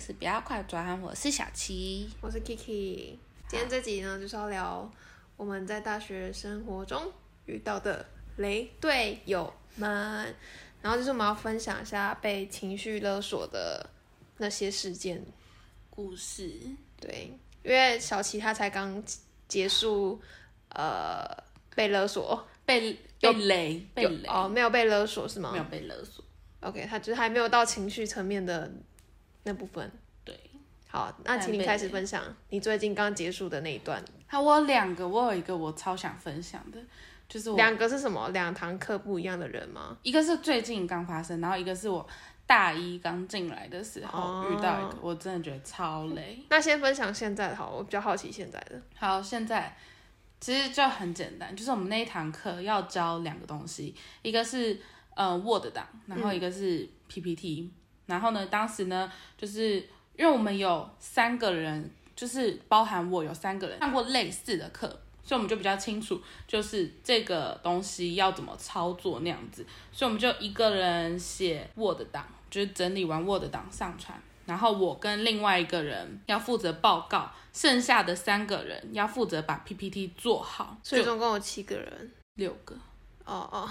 是不要快转，我是小七。我是 Kiki。今天这集呢，就是要聊我们在大学生活中遇到的雷队友们，然后就是我们要分享一下被情绪勒索的那些事件。故事，对，因为小琪他才刚结束，呃，被勒索，被被雷被雷哦，没有被勒索是吗？没有被勒索。OK，他就是还没有到情绪层面的那部分。对，好，那请你开始分享你最近刚结束的那一段。好，我有两个，我有一个我超想分享的，就是两个是什么？两堂课不一样的人吗？一个是最近刚发生，然后一个是我大一刚进来的时候哦遇到一个，我真的觉得超累。那先分享现在的好，我比较好奇现在的。好，现在其实就很简单，就是我们那一堂课要教两个东西，一个是呃 Word 档，然后一个是 PPT、然后呢，当时呢，就是因为我们有三个人，就是包含我有三个人上过类似的课。所以我们就比较清楚，就是这个东西要怎么操作那样子，所以我们就一个人写 Word 档，就是整理完 Word 档上传，然后我跟另外一个人要负责报告，剩下的三个人要负责把 PPT 做好，所以总共有七个人。六个，哦哦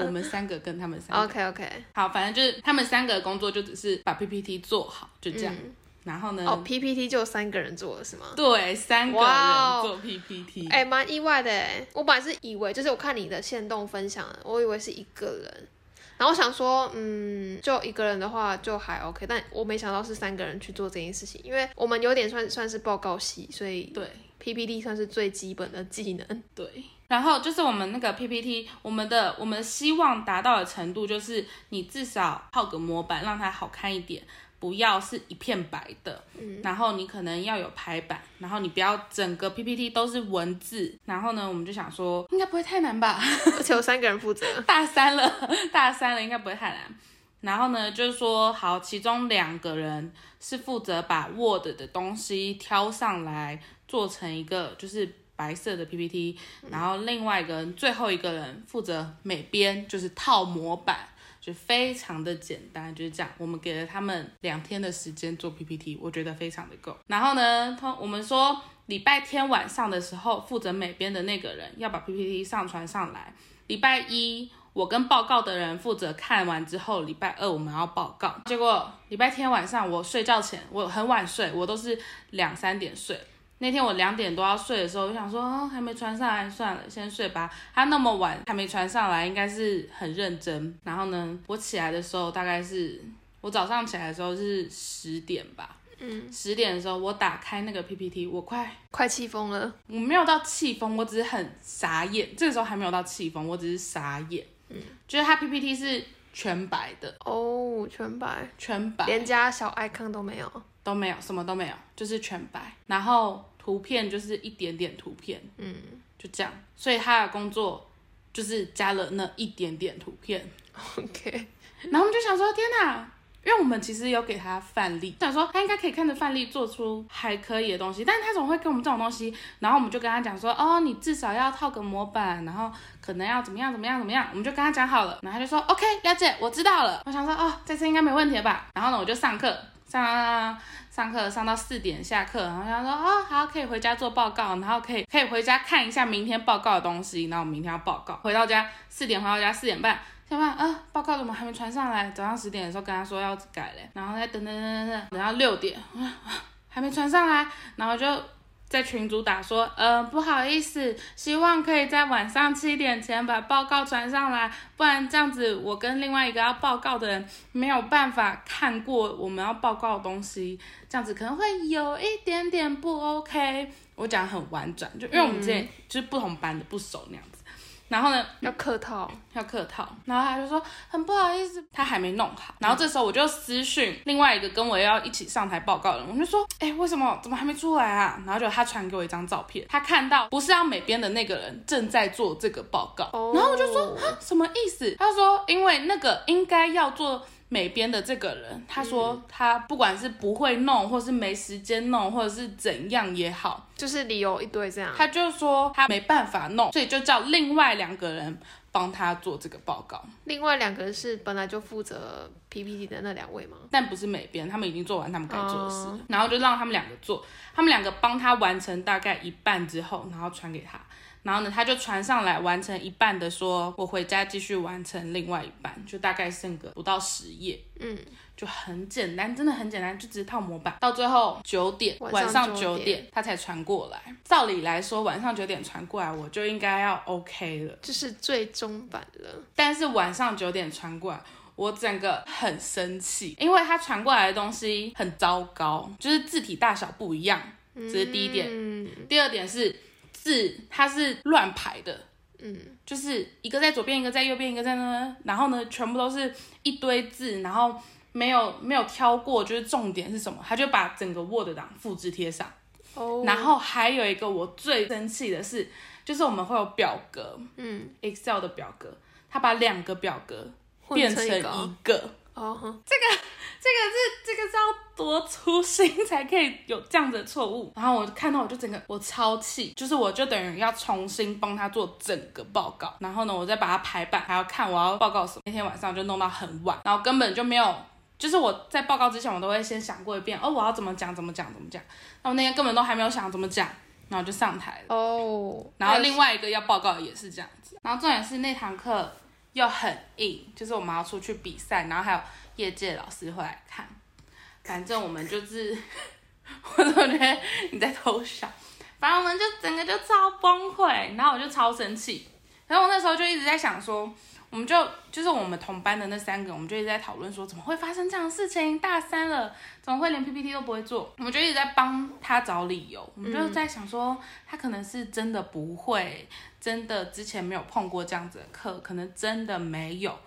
我们三个跟他们三个。，OK OK。好，反正就是他们三个的工作就只是把 PPT 做好，就这样。嗯然后呢，哦，PPT 就三个人做了是吗？对，三个人做 PPT，、哎、蛮意外的哎。我本来是以为，就是我看你的线动分享，我以为是一个人，然后我想说，嗯，就一个人的话就还 OK，但我没想到是三个人去做这件事情，因为我们有点算算是报告系，所以对 PPT 算是最基本的技能。对。然后就是我们那个 PPT，我们的我们希望达到的程度，就是你至少套个模板，让它好看一点。不要是一片白的，嗯，然后你可能要有排版，然后你不要整个 PPT 都是文字，然后呢，我们就想说应该不会太难吧，而且有三个人负责。大三了，大三了应该不会太难。然后呢，就是说好，其中两个人是负责把 Word 的东西挑上来，做成一个就是白色的 PPT，然后另外一个人，最后一个人负责美编，就是套模板。就非常的简单，就是这样。我们给了他们两天的时间做 PPT，我觉得非常的够。然后呢，通我们说礼拜天晚上的时候，负责美编的那个人要把 PPT 上传上来。礼拜一我跟报告的人负责看完之后，礼拜二我们要报告。结果礼拜天晚上我睡觉前，我很晚睡，我都是两三点睡。那天我两点多要睡的时候，我想说，哦，还没传上来，算了，先睡吧。他那么晚还没传上来，应该是很认真。然后呢，我起来的时候大概是我早上起来的时候是十点吧，嗯，十点的时候我打开那个 PPT，我快快气疯了，我没有到气疯，我只是很傻眼。这个时候还没有到气疯，我只是傻眼。嗯，就是他 PPT 是全白的，哦，全白，全白连加小 icon 都没有。都没有，什么都没有，就是全白。然后图片就是一点点图片，嗯就这样。所以他的工作就是加了那一点点图片。，OK，然后我们就想说，天哪！因为我们其实有给他范例，想说他应该可以看着范例做出还可以的东西，但是他总会给我们这种东西，然后我们就跟他讲说，哦，你至少要套个模板，然后可能要怎么样怎么样怎么样，我们就跟他讲好了，然后他就说 OK，了解，我知道了。我想说，哦，这次应该没问题了吧？然后呢，我就上课，上上上课上到四点下课，然后他说，哦，好，可以回家做报告，然后可以可以回家看一下明天报告的东西，然后我明天要报告，回到家四点回到家四点半。下班啊，报告怎么还没传上来？早上十点的时候跟他说要改嘞，然后再等等等等等，等到六点，啊啊还没传上来，然后就在群组打说，呃，不好意思，希望可以在晚上七点前把报告传上来，不然这样子我跟另外一个要报告的人没有办法看过我们要报告的东西，这样子可能会有一点点不 OK。我讲得很婉转，就因为我们之前就是不同班的不熟那样子，然后呢，要客套。要客套，然后他就说很不好意思，他还没弄好。然后这时候我就私讯另外一个跟我要一起上台报告的人，我就说，哎、为什么怎么还没出来啊？然后就他传给我一张照片，他看到不是要美编的那个人正在做这个报告，哦然后我就说啊什么意思？他说因为那个应该要做。美编的这个人，他说他不管是不会弄，或是没时间弄，或者是怎样也好，就是理由一堆这样。他就说他没办法弄，所以就叫另外两个人帮他做这个报告。另外两个人是本来就负责 PPT 的那两位吗？但不是美编，他们已经做完他们该做的事了，然后就让他们两个做，他们两个帮他完成大概一半之后，然后传给他，然后呢他就传上来完成一半的说，我回家继续完成另外一半，就大概剩个不到十页，嗯，就很简单，真的很简单，就只是套模板。到最后九点，晚晚上9上九点点他才传过来。照理来说，晚上九点传过来，我就应该要 OK 了。就是最终版了。但是晚上九点传过来，我整个很生气，因为他传过来的东西很糟糕，就是字体大小不一样，这是第一点。嗯第二点是字它是乱排的，嗯，就是一个在左边，一个在右边，一个在那，然后呢，全部都是一堆字，然后没有没有挑过，就是重点是什么，他就把整个 Word 档复制贴上。哦，然后还有一个我最生气的是，就是我们会有表格嗯，，Excel 的表格，他把两个表格变成一成一个哦个。哦哼，这个是这个是要多粗心才可以有这样子的错误。然后我看到我就整个我超气，就是我就等于要重新帮他做整个报告，然后呢我再把它排版，还要看我要报告什么。那天晚上就弄到很晚，然后根本就没有。就是我在报告之前，我都会先想过一遍，哦，我要怎么讲，怎么讲，怎么讲。那我那天根本都还没有想怎么讲，然后就上台了。哦，然后另外一个要报告的也是这样子，然后重点是那堂课又很硬，就是我们要出去比赛，然后还有业界老师会来看，反正我们就是，我总觉得你在偷笑，反正我们就整个就超崩溃，然后我就超生气，然后我那时候就一直在想说。我们就就是我们同班的那三个，我们就一直在讨论说，怎么会发生这样的事情？大三了，怎么会连 PPT 都不会做？我们就一直在帮他找理由，我们就在想说，他可能是真的不会，真的之前没有碰过这样子的课，可能真的没有。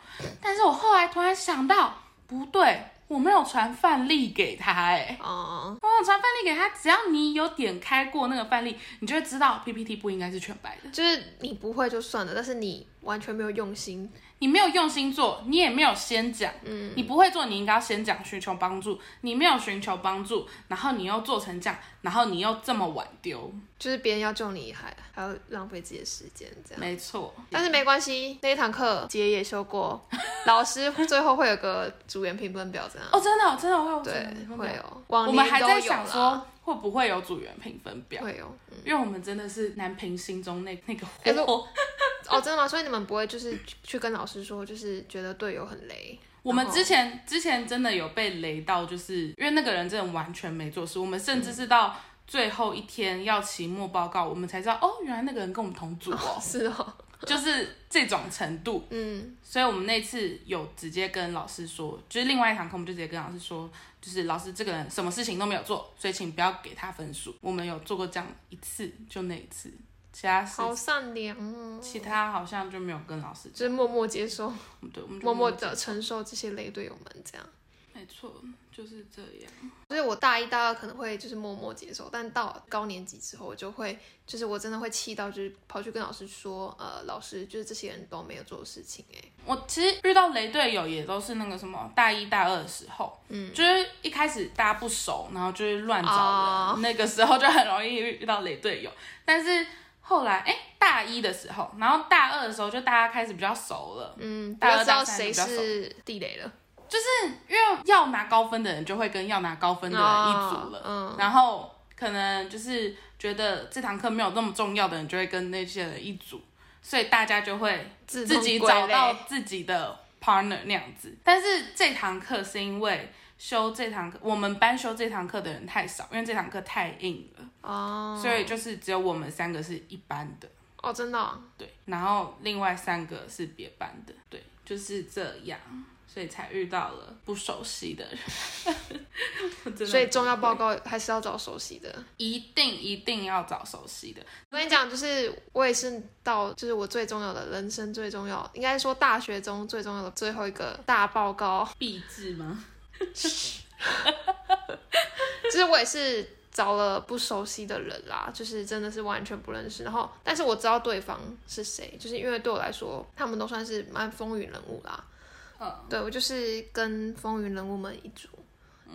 但是我后来突然想到，不对，我没有传范例给他、哎，哦，我有传范例给他，只要你有点开过那个范例，你就会知道 PPT 不应该是全白的。就是你不会就算了，但是你完全没有用心，你没有用心做，你也没有先讲，嗯，你不会做，你应该要先讲寻求帮助，你没有寻求帮助，然后你又做成这样，然后你又这么晚丢，就是别人要救你还还要浪费自己的时间这样。没错，但是没关系，那一堂课姐也修过，老师最后会有个组员评分表这样。哦，真的哦、真的会有对，会会有，往我年还在想说会不会有组员评分表，会有。嗯。因为我们真的是南平心中那那个火。哦，真的吗？所以你们不会就是去跟老师说，就是觉得队友很雷。我们之前之前真的有被雷到，就是因为那个人真的完全没做事，我们甚至是到最后一天要期末报告，我们才知道哦，原来那个人跟我们同组哦，是哦，就是这种程度。嗯，所以我们那次有直接跟老师说，就是另外一堂课，我们就直接跟老师说，就是老师这个人什么事情都没有做，所以请不要给他分数。我们有做过这样一次，就那一次，其他事好善良哦，其他好像就没有跟老师就是默默接受，对，默默的承受这些雷队友们这样。没错，就是这样。所以我大一、大二可能会就是默默接受，但到高年级之后，我就会就是我真的会气到，就是跑去跟老师说，呃，老师就是这些人都没有做事情、欸，我其实遇到雷队友也都是那个什么大一大二的时候，嗯，就是一开始大家不熟，然后就是乱找人哦。那个时候就很容易遇到雷队友。但是后来，哎，大一的时候，然后大二的时候，就大家开始比较熟了，嗯，大二大三谁比较熟。是地雷了，就是因为要拿高分的人就会跟要拿高分的人一组了，哦嗯，然后可能就是觉得这堂课没有那么重要的人就会跟那些人一组，所以大家就会自自己找到自己的 partner 那样子。但是这堂课是因为修这堂课，我们班修这堂课的人太少，因为这堂课太硬了，哦，所以就是只有我们三个是一班的，哦，真的哦、对，然后另外三个是别班的，对，就是这样。所以才遇到了不熟悉的人，的所以重要报告还是要找熟悉的。一定一定要找熟悉的。我跟你讲，就是我也是到，就是我最重要的人生最重要，应该说大学中最重要的最后一个大报告，必制吗？就是我也是找了不熟悉的人啦，就是真的是完全不认识。然后，但是我知道对方是谁，就是因为对我来说，他们都算是蛮风云人物啦。嗯，对我就是跟风云人物们一组。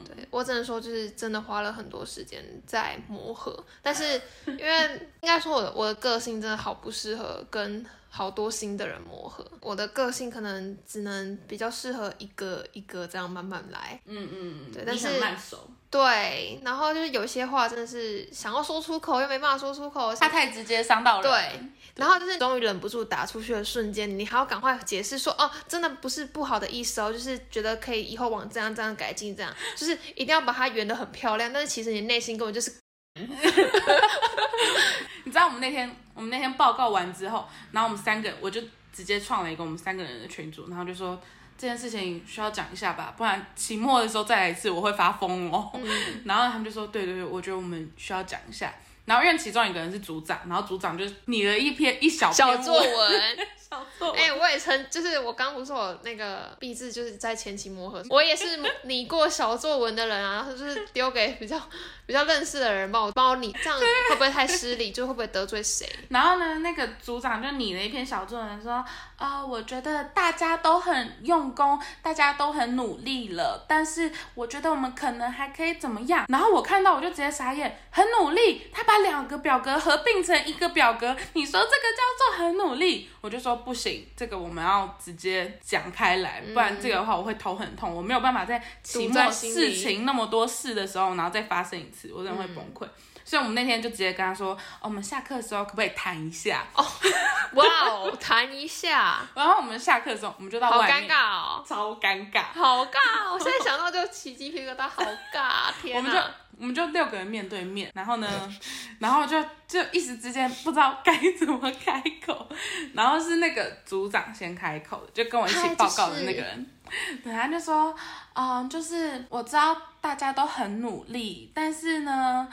对我只能说，就是真的花了很多时间在磨合，但是因为应该说我的我的个性真的好不适合跟好多新的人磨合，我的个性可能只能比较适合一个一个这样慢慢来。嗯嗯嗯，对但是慢熟，对，然后就是有一些话真的是想要说出口又没办法说出口，他太直接伤到人。对，然后就是终于忍不住打出去的瞬间，你还要赶快解释说，哦，真的不是不好的意思哦，就是觉得可以以后往这样这样改进，这样就是一定要把它圆的很漂亮，但是其实你内心根本就是 你知道我们那天我们那天报告完之后，然后我们三个我就直接创了一个我们三个人的群组，然后就说这件事情需要讲一下吧，不然期末的时候再来一次我会发疯哦。然后他们就说对对对，我觉得我们需要讲一下。然后因为其中一个人是组长，然后组长就拟了一篇一小篇小作文，小作文哎、我也曾就是我刚不是我那个毕制就是在前期磨合，我也是拟过小作文的人啊，然后就是丢给比较比较认识的人帮我帮我拟，这样会不会太失礼？就会不会得罪谁？然后呢，那个组长就拟了一篇小作文说，啊、我觉得大家都很用功，大家都很努力了，但是我觉得我们可能还可以怎么样？然后我看到我就直接傻眼，很努力，他把两个表格合并成一个表格，你说这个叫做很努力？我就说不行，这个我们要直接讲开来，不然这个的话我会头很痛，我没有办法在期末事情那么多事的时候，然后再发生一次，我真的会崩溃。所以我们那天就直接跟他说，哦，我们下课的时候可不可以谈一下？哦哇哦，谈一下，然后我们下课的时候，我们就到好尴面，尬哦，超尴尬。好尬！我现在想到就起鸡皮疙瘩，好尬！天我们就哪！我们就六个人面对面，然后呢，然后就就一时之间不知道该怎么开口，然后是那个组长先开口的，就跟我一起嗨报告的那个人，对，他就说，嗯、就是我知道大家都很努力，但是呢，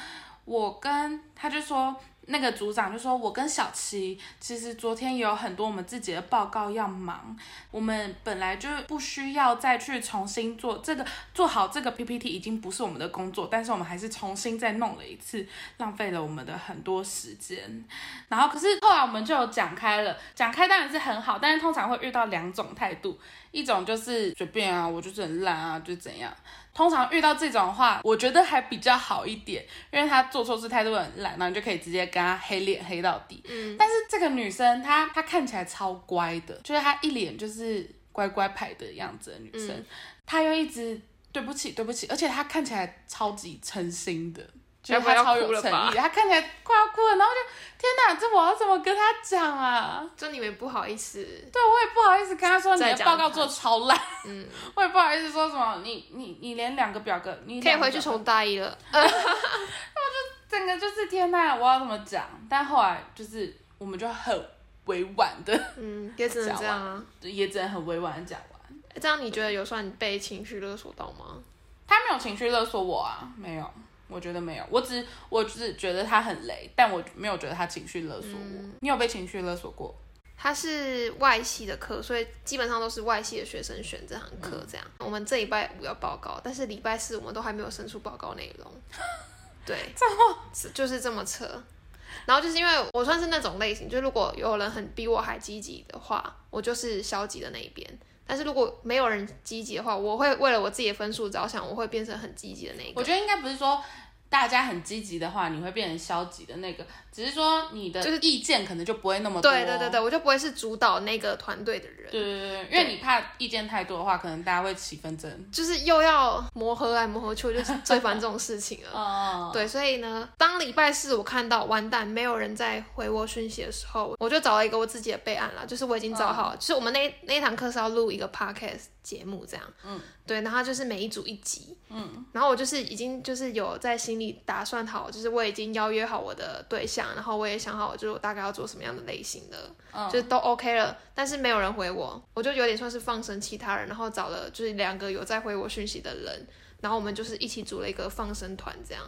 我跟他就说。那个组长就说：“我跟小琪其实昨天也有很多我们自己的报告要忙，我们本来就不需要再去重新做这个，做好这个 PPT 已经不是我们的工作，但是我们还是重新再弄了一次，浪费了我们的很多时间。然后可是后来我们就有讲开了，讲开当然是很好，但是通常会遇到两种态度，一种就是随便啊，我就是很烂啊，就怎样。通常遇到这种的话，我觉得还比较好一点，因为他做错事态度很懒，然后你就可以直接跟他黑脸黑到底。嗯，但是这个女生她她看起来超乖的，就是她一脸就是乖乖牌的样子的女生，她又一直对不起对不起，而且她看起来超级诚心的。就是她超有诚意，他看起来快要哭了，然后就天哪，这我要怎么跟他讲啊？就你们不好意思，对，我也不好意思跟他说你的报告做得超烂，嗯，我也不好意思说什么你你你连两个表格，你可以回去重大一了。我就整个就是天呐，我要怎么讲？但后来就是我们就很委婉的，嗯，也只能这样啊。也只能很委婉的讲完。这样你觉得有算被情绪勒索到吗？他没有情绪勒索我啊，没有，我觉得没有。我只我只觉得他很雷，但我没有觉得他情绪勒索我。你有被情绪勒索过？他是外系的课，所以基本上都是外系的学生选这堂课。这样，我们这礼拜五要报告，但是礼拜四我们都还没有生出报告内容。对，是就是这么扯。然后就是因为我算是那种类型，就如果有人很比我还积极的话，我就是消极的那一边。但是如果没有人积极的话，我会为了我自己的分数着想，我会变成很积极的那一个。我觉得应该不是说大家很积极的话，你会变成消极的那个，只是说你的就是意见可能就不会那么多。对对对对，我就不会是主导那个团队的人。对对对对，因为你怕意见太多的话，可能大家会起纷争。就是又要磨合来磨合去，我就是最烦这种事情了。哦，对，所以呢，当礼拜四我看到完蛋没有人在回我讯息的时候，我就找了一个我自己的备案啦，就是我已经找好了，就是我们那那一堂课是要录一个 podcast 节目这样，嗯，对，然后就是每一组一集，嗯，然后我就是已经就是有在心里打算好，就是我已经邀约好我的对象，然后我也想好就是我大概要做什么样的类型的，嗯。就是都 OK 了，但是没有人回我，我就有点算是放生其他人，然后找了就是两个有在回我讯息的人，然后我们就是一起组了一个放生团这样。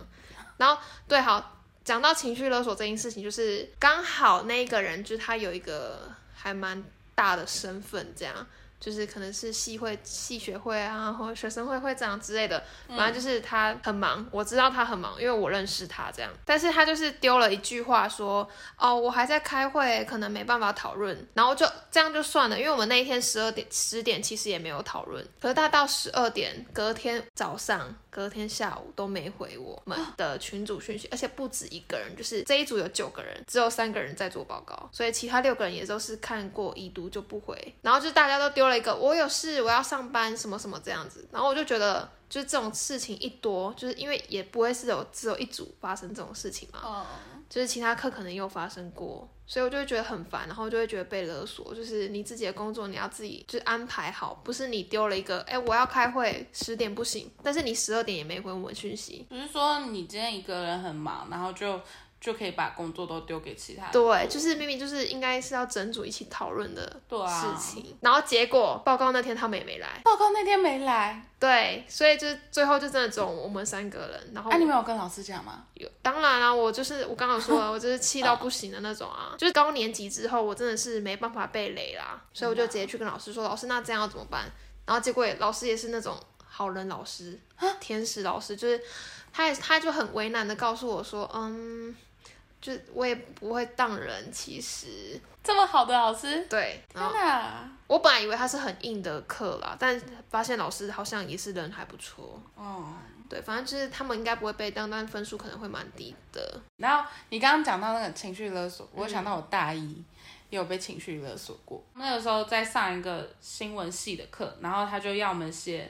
然后对，好，讲到情绪勒索这件事情，就是刚好那一个人就是他有一个还蛮大的身份这样，就是可能是系会、系学会啊，或者学生会会长之类的，反正就是他很忙，我知道他很忙，因为我认识他这样。但是他就是丢了一句话说，哦，我还在开会，可能没办法讨论，然后就这样就算了，因为我们那一天十二点、十点其实也没有讨论，可是他到十二点，隔天早上、隔天下午都没回我们的群组讯息，而且不止一个人，就是这一组有九个人，只有三个人在做报告，所以其他六个人也都是看过已读就不回，然后就大家都丢了一个我有事，我要上班什么什么这样子，然后我就觉得。就是这种事情一多，就是因为也不会是有只有一组发生这种事情嘛，哦，就是其他课可能又发生过，所以我就会觉得很烦，然后就会觉得被勒索，就是你自己的工作你要自己就安排好，不是你丢了一个，哎，我要开会十点不行，但是你十二点也没回我们讯息，不是说你今天一个人很忙，然后就就可以把工作都丢给其他人对，就是明明就是应该是要整组一起讨论的事情，然后结果报告那天他们也没来，报告那天没来，对，所以就是最后就真的只有我们三个人，然后哎、你们有跟老师讲吗？有，当然啦、我就是我刚刚有说了，我就是气到不行的那种啊，就是高年级之后，我真的是没办法被雷啦，所以我就直接去跟老师说，老师那这样要怎么办？然后结果老师也是那种好人老师，天使老师，就是他也他就很为难的告诉我说，嗯，就我也不会当人，其实这么好的老师，对，然后天哪！我本来以为他是很硬的课啦，但发现老师好像也是人还不错。哦，对，反正就是他们应该不会被当，但分数可能会蛮低的。然后你刚刚讲到那个情绪勒索，我想到我大一也有被情绪勒索过。那个时候在上一个新闻系的课，然后他就要我们写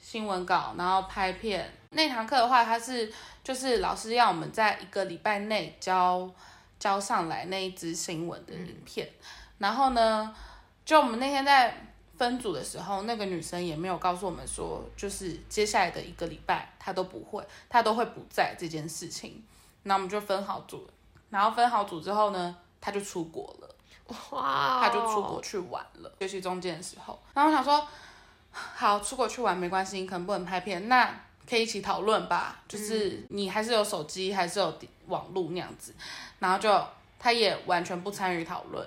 新闻稿，然后拍片。那堂课的话，他是就是老师要我们在一个礼拜内交交上来那一支新闻的影片。然后呢，就我们那天在分组的时候，那个女生也没有告诉我们说，就是接下来的一个礼拜她都不会，她都会不在这件事情。那我们就分好组，然后分好组之后呢，她就出国了。哇、哦，他就出国去玩了，学习中间的时候，然后我想说，好，出国去玩没关系，你可能不能拍片，那可以一起讨论吧，就是你还是有手机，还是有网络那样子，然后就他也完全不参与讨论，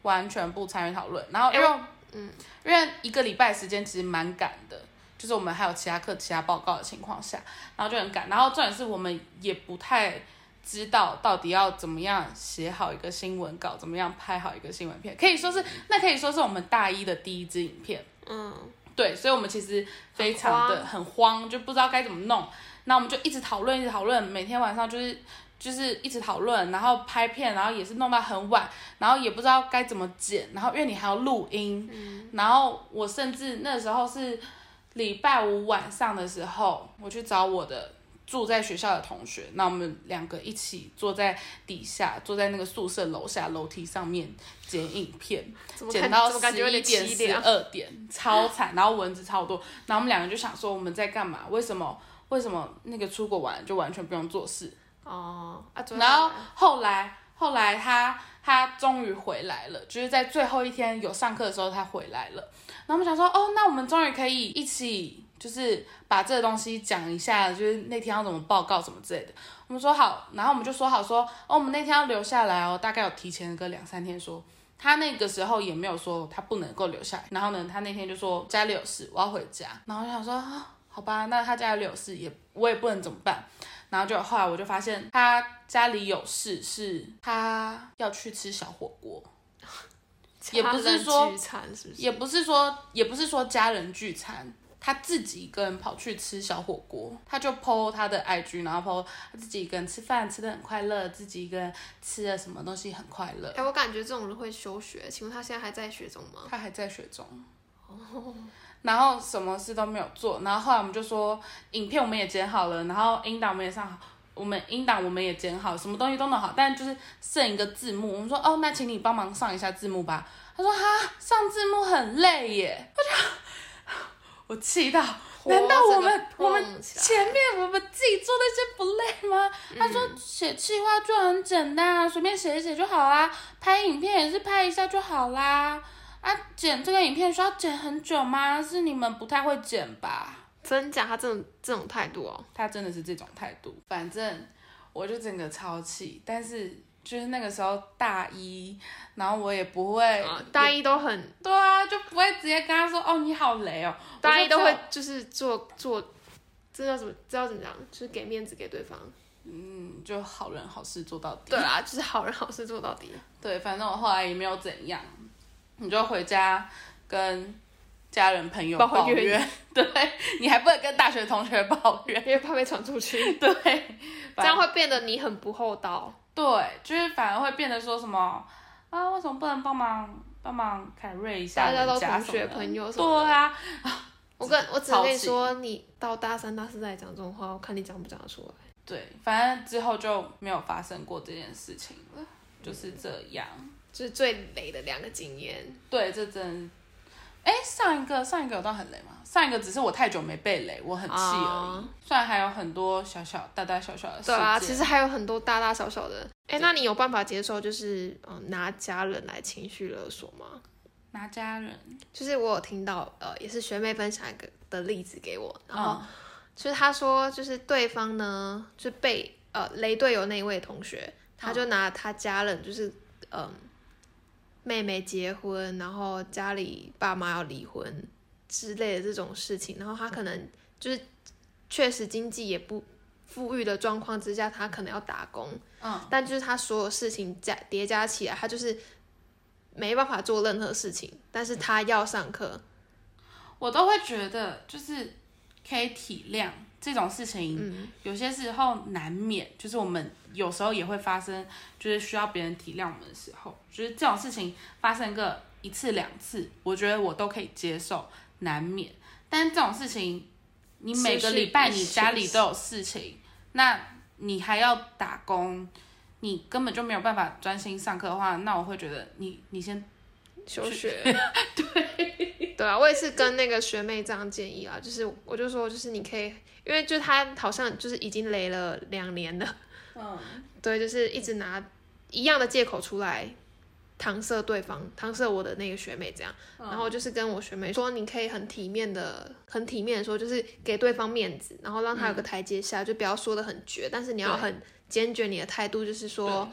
完全不参与讨论，然后因为、嗯，因为一个礼拜时间其实蛮赶的。就是我们还有其他课、其他报告的情况下，然后就很赶，然后重点是我们也不太知道到底要怎么样写好一个新闻稿，怎么样拍好一个新闻片，可以说是那可以说是我们大一的第一支影片，嗯，对，所以我们其实非常的很慌，就不知道该怎么弄，那我们就一直讨论，一直讨论，每天晚上就是就是一直讨论，然后拍片，然后也是弄到很晚，然后也不知道该怎么剪，然后因为你还要录音，然后我甚至那时候是礼拜五晚上的时候，我去找我的。住在学校的同学，那我们两个一起坐在底下，坐在那个宿舍楼下楼梯上面剪影片，剪到十一点、十？二点，超惨，然后蚊子超多，然后我们两个就想说我们在干嘛？为什么？为什么那个出国玩就完全不用做事？哦，啊，然后后来后来他他终于回来了，就是在最后一天有上课的时候他回来了，然后我们想说哦，那我们终于可以一起就是把这个东西讲一下，就是那天要怎么报告什么之类的。我们说好，然后我们就说好说哦，我们那天要留下来哦，大概有提前个两三天说。他那个时候也没有说他不能够留下来，然后呢，他那天就说家里有事，我要回家。然后我想说，啊好吧，那他家里有事也我也不能怎么办。然后就后来我就发现他家里有事，是他要去吃小火锅，也不是说聚餐是不是？也不是说也不是说家人聚餐，他自己一个人跑去吃小火锅，他就 PO 他的 IG，然后 PO 他自己一个人吃饭吃的很快乐，自己一个人吃了什么东西很快乐哎、。我感觉这种人会休学，请问他现在还在学中吗？他还在学中，然后什么事都没有做，然后后来我们就说影片我们也剪好了，然后音档我们也上好，我们音档我们也剪好，什么东西都弄好，但就是剩一个字幕，我们说哦，那请你帮忙上一下字幕吧。他说哈，上字幕很累耶，我就我气到。难道我们我们前面我们自己做那些不累吗？他说写企划就很简单啊，随便写一写就好啦。拍影片也是拍一下就好啦。啊，剪这个影片需要剪很久吗？是你们不太会剪吧？真假？他这种这种态度哦，他真的是这种态度。反正我就整个超气，但是就是那个时候大一，然后我也不会，啊大一都很，对啊，就不会直接跟他说哦你好雷哦，大一都会就是做做，这叫什么知道怎么讲，就是给面子给对方。嗯就好人好事做到底。对啊，就是好人好事做到底。对，反正我后来也没有怎样，你就回家跟家人朋友抱抱怨怨，对你还不能跟大学同学抱怨，因为怕被传出去，对，这样会变得你很不厚道。对，就是反而会变得说什么啊，为什么不能帮忙帮忙凯瑞一下大家都同学朋友什么的对啊，我跟 我只能跟你说，你到大三、大四再讲这种话，我看你讲不讲得出来。对，反正之后就没有发生过这件事情了，就是这样。就是最雷的两个经验。对，这真，哎，上一个上一个有到很雷吗？上一个只是我太久没被雷，我很气而已。啊虽然还有很多小小大大小小的事。对啊，其实还有很多大大小小的。哎，那你有办法接受就是嗯拿家人来情绪勒索吗？拿家人，就是我有听到呃，也是学妹分享一个的例子给我，然后嗯就是她说就是对方呢就被呃雷队友那一位同学，他就拿他家人就是嗯、妹妹结婚，然后家里爸妈要离婚之类的这种事情，然后他可能就是确实经济也不富裕的状况之下，他可能要打工，嗯，但就是他所有事情加叠加起来，他就是没办法做任何事情，但是他要上课，我都会觉得就是可以体谅这种事情，嗯。有些时候难免，就是我们有时候也会发生，就是需要别人体谅我们的时候，就是这种事情发生个一次两次，我觉得我都可以接受，难免。但这种事情，你每个礼拜你家里都有事情，那你还要打工，你根本就没有办法专心上课的话，那我会觉得你你先休学。对，对啊，我也是跟那个学妹这样建议啊，就是我就说，就是你可以，因为就是她好像就是已经雷了两年了，嗯对，就是一直拿一样的借口出来搪塞对方，搪塞我的那个学妹这样，然后就是跟我学妹说，你可以很体面的、很体面的说，就是给对方面子，然后让他有个台阶下，就不要说的很绝，但是你要很坚决你的态度，就是说。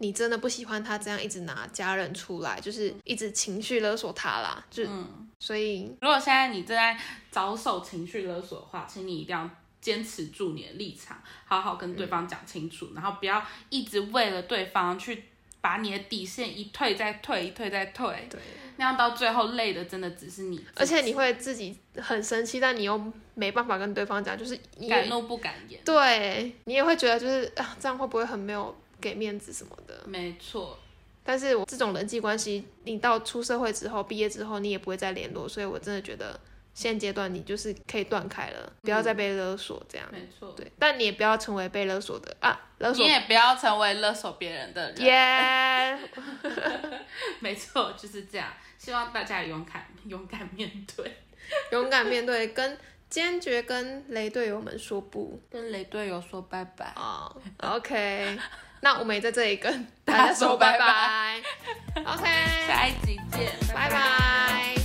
你真的不喜欢他这样一直拿家人出来，就是一直情绪勒索他啦，就、嗯。所以如果现在你正在遭受情绪勒索的话，请你一定要坚持住你的立场，好好跟对方讲清楚，然后不要一直为了对方去把你的底线一退再退，一退再退，对，那样到最后累的真的只是你，而且你会自己很生气，但你又没办法跟对方讲，就是你敢怒不敢言。对你也会觉得就是啊，这样会不会很没有给面子什么的？没错，但是我这种人际关系，你到出社会之后、毕业之后，你也不会再联络，所以我真的觉得现阶段你就是可以断开了，不要再被勒索这样。没错，对，但你也不要成为被勒索的啊，勒索你也不要成为勒索别人的人。耶 没错，就是这样。希望大家勇敢勇敢面对，勇敢面对，跟坚决跟雷队友们说不跟雷队友说拜拜。啊、OK，那我们也在这里跟大大家家说拜拜拜。OK，下一集见。